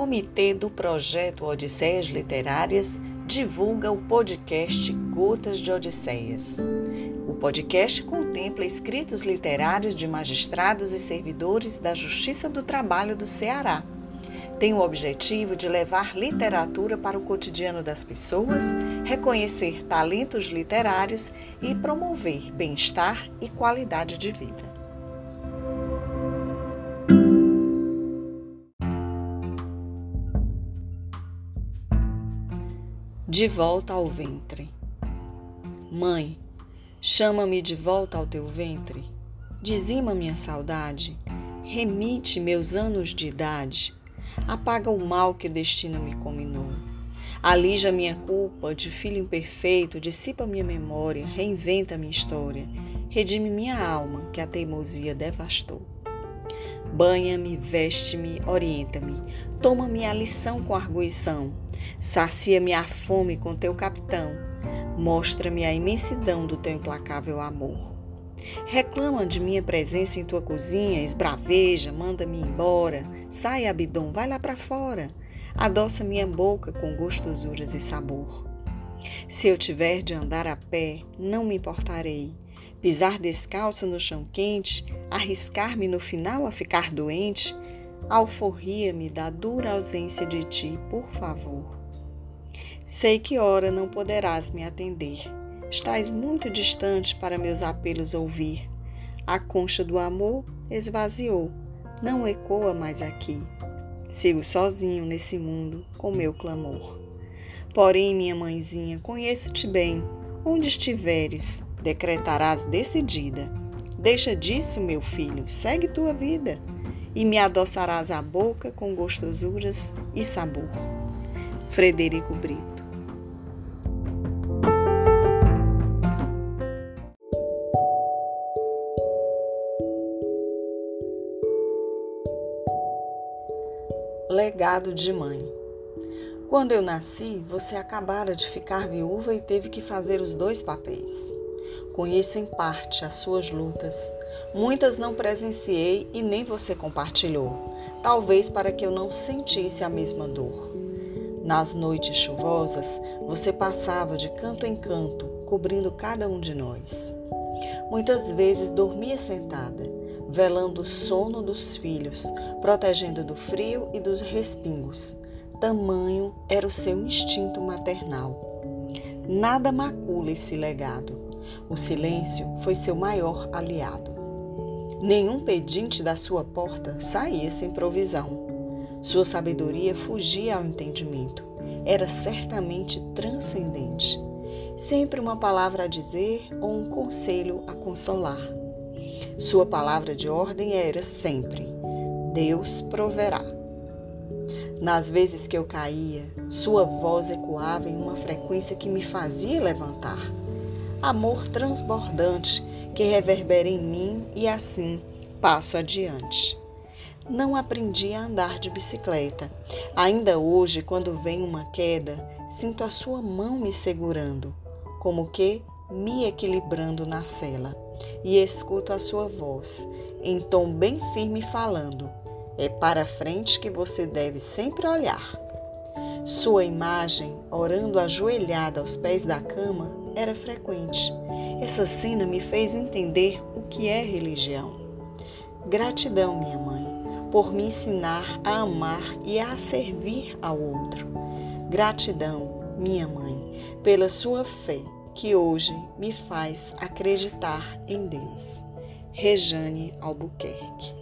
comitê do projeto Odisseias Literárias divulga o podcast Gotas de Odisseias. O podcast contempla escritos literários de magistrados e servidores da Justiça do Trabalho do Ceará. Tem o objetivo de levar literatura para o cotidiano das pessoas, reconhecer talentos literários e promover bem-estar e qualidade de vida. De volta ao ventre. Mãe, chama-me de volta ao teu ventre. Dizima minha saudade. Remite meus anos de idade. Apaga o mal que o destino me combinou. Alija minha culpa de filho imperfeito, dissipa minha memória, reinventa minha história, redime minha alma que a teimosia devastou. Banha-me, veste-me, orienta-me, toma minha lição com arguição, sacia-me a fome com teu capitão, mostra-me a imensidão do teu implacável amor. Reclama de minha presença em tua cozinha, esbraveja, manda-me embora, sai, Abidom, vai lá para fora, adoça minha boca com gostosuras e sabor. Se eu tiver de andar a pé, não me importarei pisar descalço no chão quente, arriscar-me no final a ficar doente, alforria-me da dura ausência de ti, por favor. Sei que ora não poderás me atender. Estás muito distante para meus apelos ouvir. A concha do amor esvaziou, não ecoa mais aqui. Sigo sozinho nesse mundo com meu clamor. Porém, minha mãezinha, conheço-te bem. Onde estiveres, decretarás decidida. Deixa disso, meu filho, segue tua vida e me adoçarás a boca com gostosuras e sabor. Frederico Brito Legado de mãe. Quando eu nasci, você acabara de ficar viúva e teve que fazer os dois papéis. Conheço em parte as suas lutas. Muitas não presenciei e nem você compartilhou, talvez para que eu não sentisse a mesma dor. Nas noites chuvosas, você passava de canto em canto, cobrindo cada um de nós. Muitas vezes dormia sentada, velando o sono dos filhos, protegendo do frio e dos respingos. Tamanho era o seu instinto maternal. Nada macula esse legado. O silêncio foi seu maior aliado. Nenhum pedinte da sua porta saía sem provisão. Sua sabedoria fugia ao entendimento. Era certamente transcendente. Sempre uma palavra a dizer ou um conselho a consolar. Sua palavra de ordem era sempre: Deus proverá. Nas vezes que eu caía, sua voz ecoava em uma frequência que me fazia levantar amor transbordante que reverbera em mim e assim passo adiante. Não aprendi a andar de bicicleta. Ainda hoje, quando vem uma queda, sinto a sua mão me segurando, como que me equilibrando na cela, e escuto a sua voz, em tom bem firme falando: É para frente que você deve sempre olhar. Sua imagem, orando ajoelhada aos pés da cama, era frequente. Essa cena me fez entender o que é religião. Gratidão, minha mãe, por me ensinar a amar e a servir ao outro. Gratidão, minha mãe, pela sua fé que hoje me faz acreditar em Deus. Rejane Albuquerque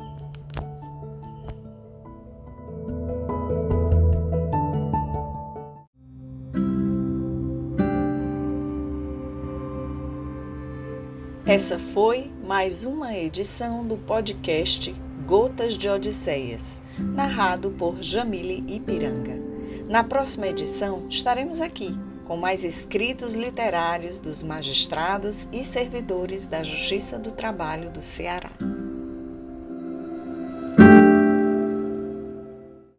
Essa foi mais uma edição do podcast Gotas de Odisseias, narrado por Jamile Ipiranga. Na próxima edição estaremos aqui com mais escritos literários dos magistrados e servidores da Justiça do Trabalho do Ceará.